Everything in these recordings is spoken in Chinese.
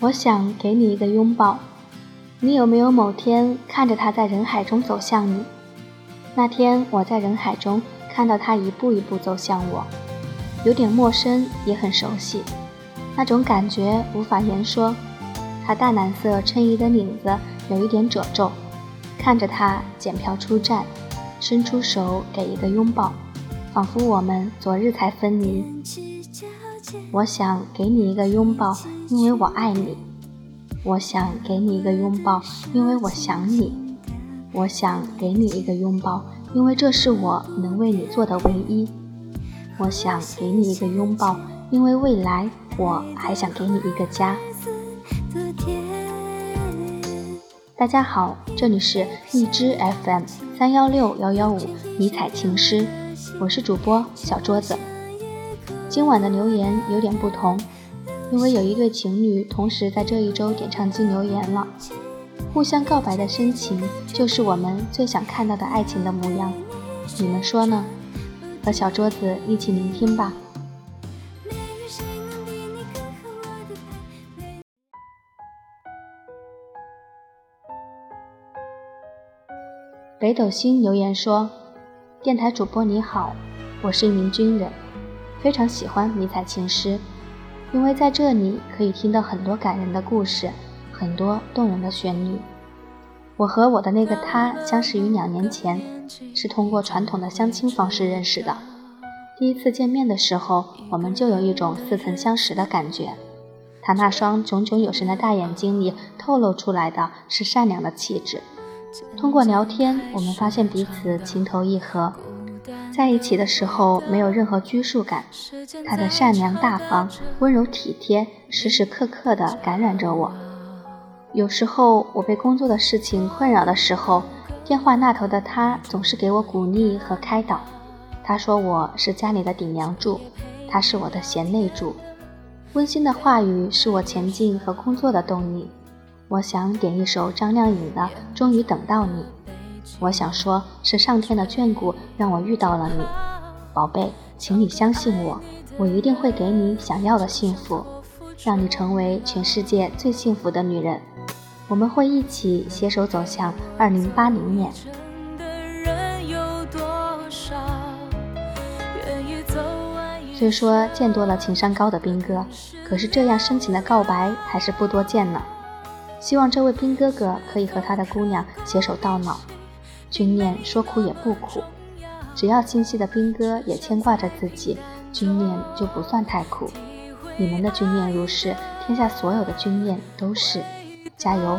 我想给你一个拥抱。你有没有某天看着他在人海中走向你？那天我在人海中看到他一步一步走向我，有点陌生，也很熟悉，那种感觉无法言说。他淡蓝色衬衣的领子有一点褶皱，看着他检票出站，伸出手给一个拥抱，仿佛我们昨日才分离。我想给你一个拥抱，因为我爱你。我想给你一个拥抱，因为我想你。我想给你一个拥抱，因为这是我能为你做的唯一。我想给你一个拥抱，因为未来我还想给你一个家。大家好，这里是荔枝 FM 三幺六幺幺五迷彩情诗，我是主播小桌子。今晚的留言有点不同，因为有一对情侣同时在这一周点唱机留言了。互相告白的深情，就是我们最想看到的爱情的模样。你们说呢？和小桌子一起聆听吧。北斗星留言说：“电台主播你好，我是一名军人，非常喜欢迷彩情诗，因为在这里可以听到很多感人的故事，很多动人的旋律。我和我的那个他相识于两年前，是通过传统的相亲方式认识的。第一次见面的时候，我们就有一种似曾相识的感觉。他那双炯炯有神的大眼睛里透露出来的是善良的气质。”通过聊天，我们发现彼此情投意合，在一起的时候没有任何拘束感。他的善良大方、温柔体贴，时时刻刻地感染着我。有时候我被工作的事情困扰的时候，电话那头的他总是给我鼓励和开导。他说我是家里的顶梁柱，他是我的贤内助。温馨的话语是我前进和工作的动力。我想点一首张靓颖的《终于等到你》，我想说，是上天的眷顾让我遇到了你，宝贝，请你相信我，我一定会给你想要的幸福，让你成为全世界最幸福的女人。我们会一起携手走向二零八零年。虽说见多了情商高的兵哥，可是这样深情的告白还是不多见呢。希望这位兵哥哥可以和他的姑娘携手到老。军念说苦也不苦，只要清晰的兵哥也牵挂着自己，军念就不算太苦。你们的军念如是，天下所有的军念都是。加油！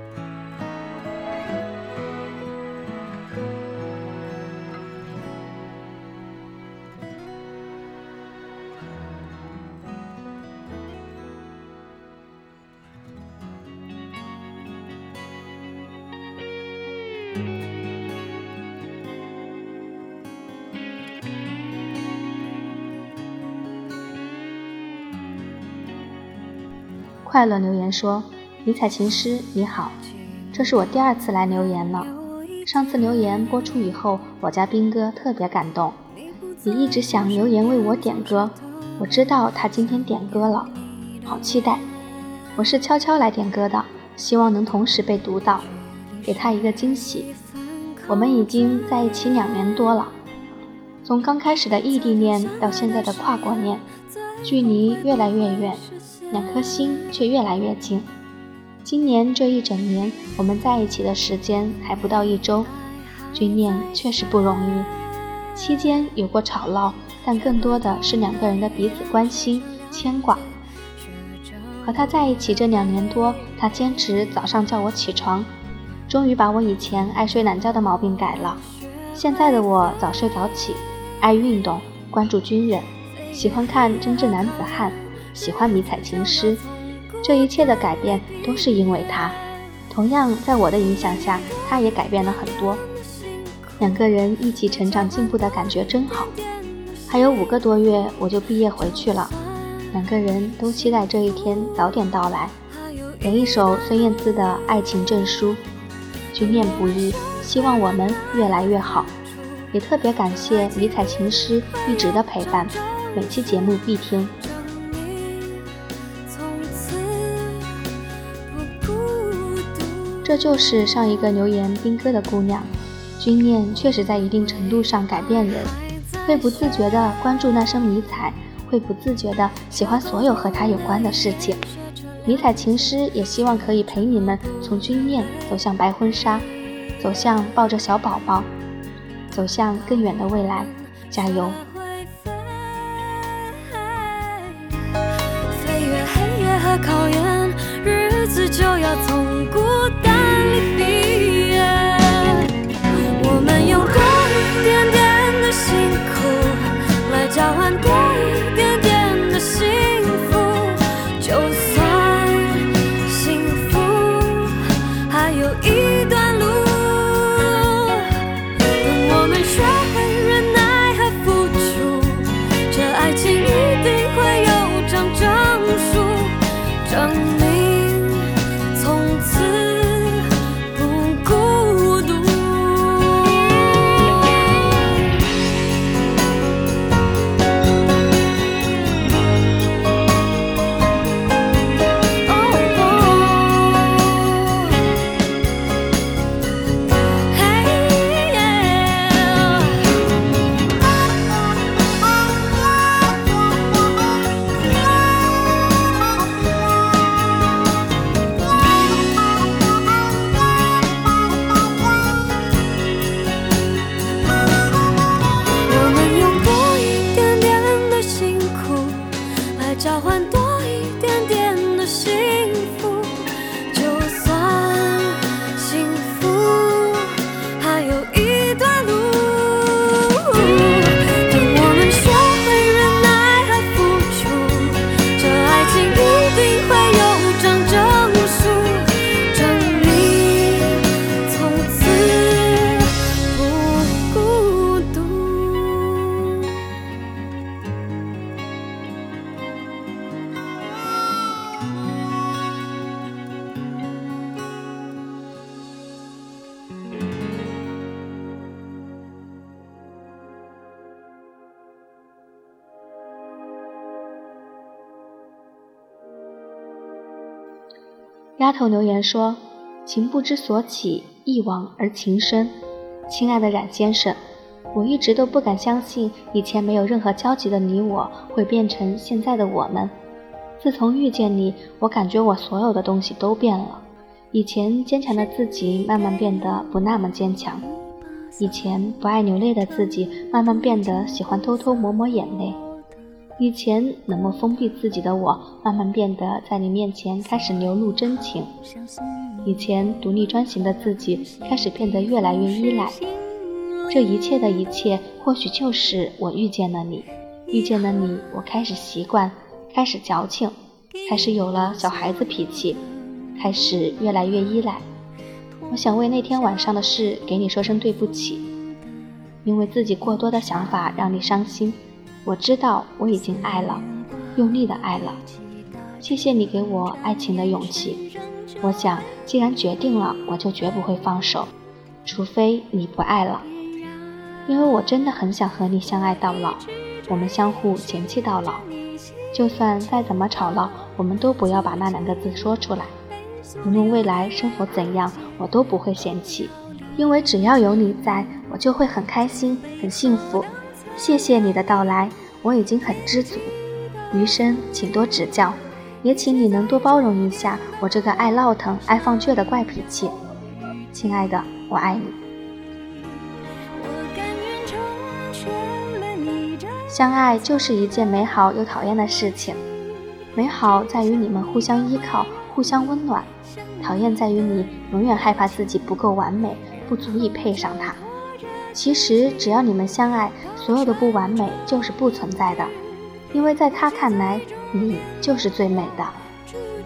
快乐留言说：“迷彩情诗你好，这是我第二次来留言了。上次留言播出以后，我家兵哥特别感动，也一直想留言为我点歌。我知道他今天点歌了，好期待！我是悄悄来点歌的，希望能同时被读到，给他一个惊喜。我们已经在一起两年多了，从刚开始的异地恋到现在的跨国恋，距离越来越远。”两颗心却越来越近。今年这一整年，我们在一起的时间还不到一周，军恋确实不容易。期间有过吵闹，但更多的是两个人的彼此关心、牵挂。和他在一起这两年多，他坚持早上叫我起床，终于把我以前爱睡懒觉的毛病改了。现在的我早睡早起，爱运动，关注军人，喜欢看《真正男子汉》。喜欢迷彩情诗，这一切的改变都是因为他。同样，在我的影响下，他也改变了很多。两个人一起成长进步的感觉真好。还有五个多月我就毕业回去了，两个人都期待这一天早点到来。点一首孙燕姿的《爱情证书》，军恋不易，希望我们越来越好。也特别感谢迷彩情师一直的陪伴，每期节目必听。这就是上一个留言兵哥的姑娘，军恋确实在一定程度上改变人，会不自觉的关注那声迷彩，会不自觉的喜欢所有和他有关的事情。迷彩情师也希望可以陪你们从军恋走向白婚纱，走向抱着小宝宝，走向更远的未来，加油！飞越黑夜和考验，日子就要从届いて丫头留言说：“情不知所起，一往而情深。亲爱的冉先生，我一直都不敢相信，以前没有任何交集的你我会变成现在的我们。自从遇见你，我感觉我所有的东西都变了。以前坚强的自己，慢慢变得不那么坚强；以前不爱流泪的自己，慢慢变得喜欢偷偷抹抹眼泪；以前冷漠封闭自己的我，慢慢变得在你面前开始流露真情；以前独立专行的自己，开始变得越来越依赖。这一切的一切，或许就是我遇见了你，遇见了你，我开始习惯，开始矫情，开始有了小孩子脾气。开始越来越依赖，我想为那天晚上的事给你说声对不起，因为自己过多的想法让你伤心。我知道我已经爱了，用力的爱了。谢谢你给我爱情的勇气。我想，既然决定了，我就绝不会放手，除非你不爱了。因为我真的很想和你相爱到老，我们相互嫌弃到老。就算再怎么吵闹，我们都不要把那两个字说出来。无论未来生活怎样，我都不会嫌弃，因为只要有你在，我就会很开心、很幸福。谢谢你的到来，我已经很知足。余生请多指教，也请你能多包容一下我这个爱闹腾、爱放倔的怪脾气。亲爱的，我爱你。相爱就是一件美好又讨厌的事情，美好在于你们互相依靠。互相温暖，讨厌在于你永远害怕自己不够完美，不足以配上他。其实只要你们相爱，所有的不完美就是不存在的，因为在他看来，你就是最美的。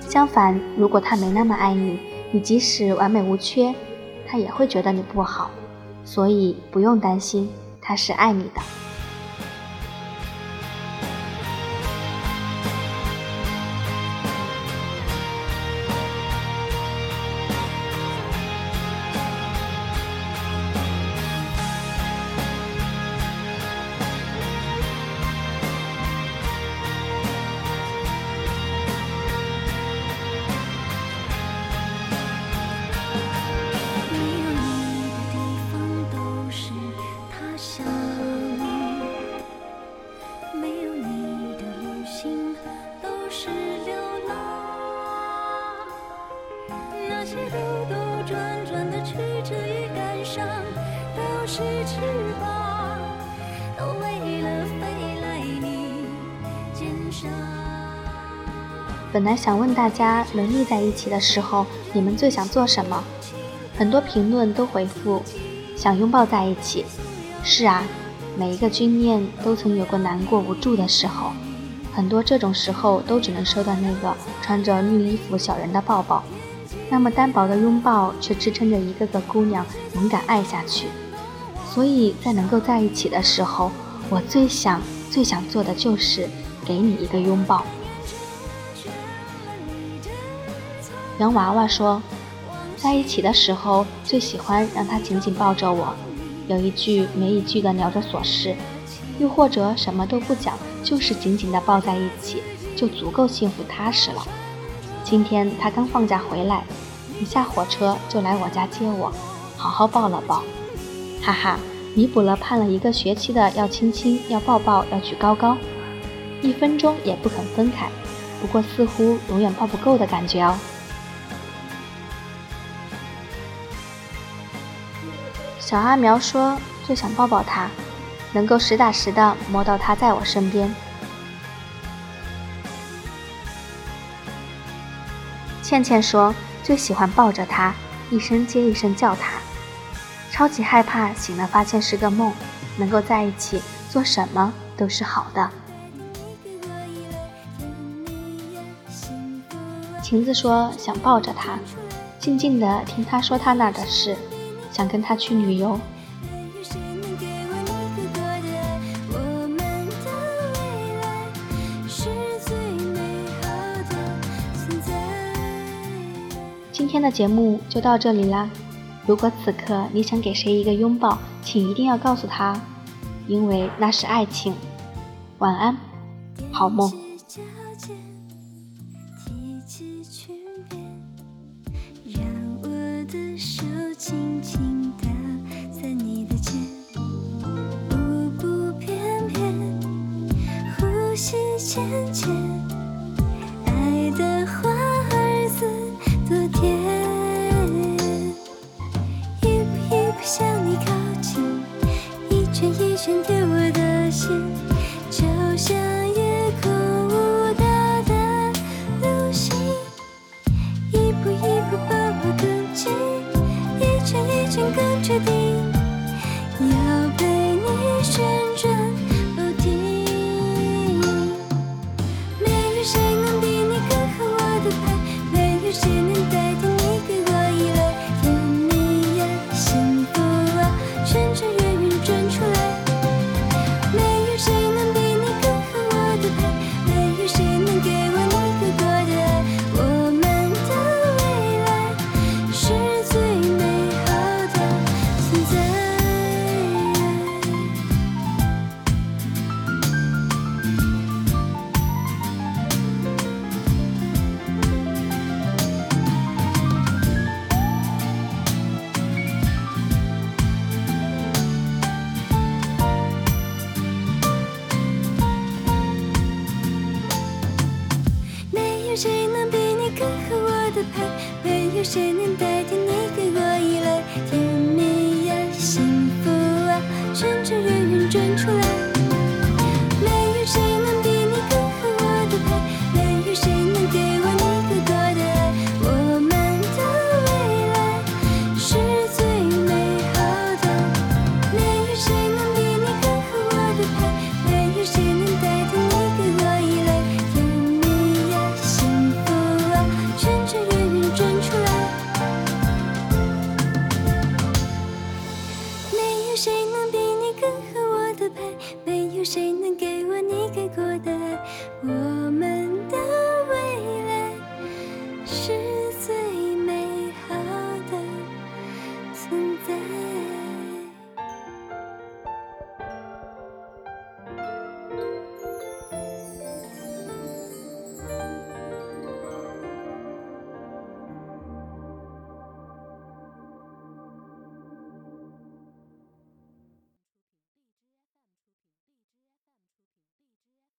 相反，如果他没那么爱你，你即使完美无缺，他也会觉得你不好。所以不用担心，他是爱你的。本来想问大家，能腻在一起的时候，你们最想做什么？很多评论都回复，想拥抱在一起。是啊，每一个军恋都曾有过难过无助的时候，很多这种时候都只能收到那个穿着绿衣服小人的抱抱。那么单薄的拥抱，却支撑着一个个姑娘勇敢爱下去。所以在能够在一起的时候，我最想、最想做的就是给你一个拥抱。洋娃娃说：“在一起的时候，最喜欢让他紧紧抱着我，有一句没一句的聊着琐事，又或者什么都不讲，就是紧紧的抱在一起，就足够幸福踏实了。今天他刚放假回来，一下火车就来我家接我，好好抱了抱，哈哈，弥补了盼了一个学期的要亲亲、要抱抱、要举高高，一分钟也不肯分开，不过似乎永远抱不够的感觉哦。”小阿苗说：“最想抱抱他，能够实打实的摸到他在我身边。”倩倩说：“最喜欢抱着他，一声接一声叫他，超级害怕醒了发现是个梦，能够在一起做什么都是好的。”晴子说：“想抱着他，静静的听他说他那的事。”想跟他去旅游。今天的节目就到这里啦。如果此刻你想给谁一个拥抱，请一定要告诉他，因为那是爱情。晚安，好梦。谁能给我你给过的爱。我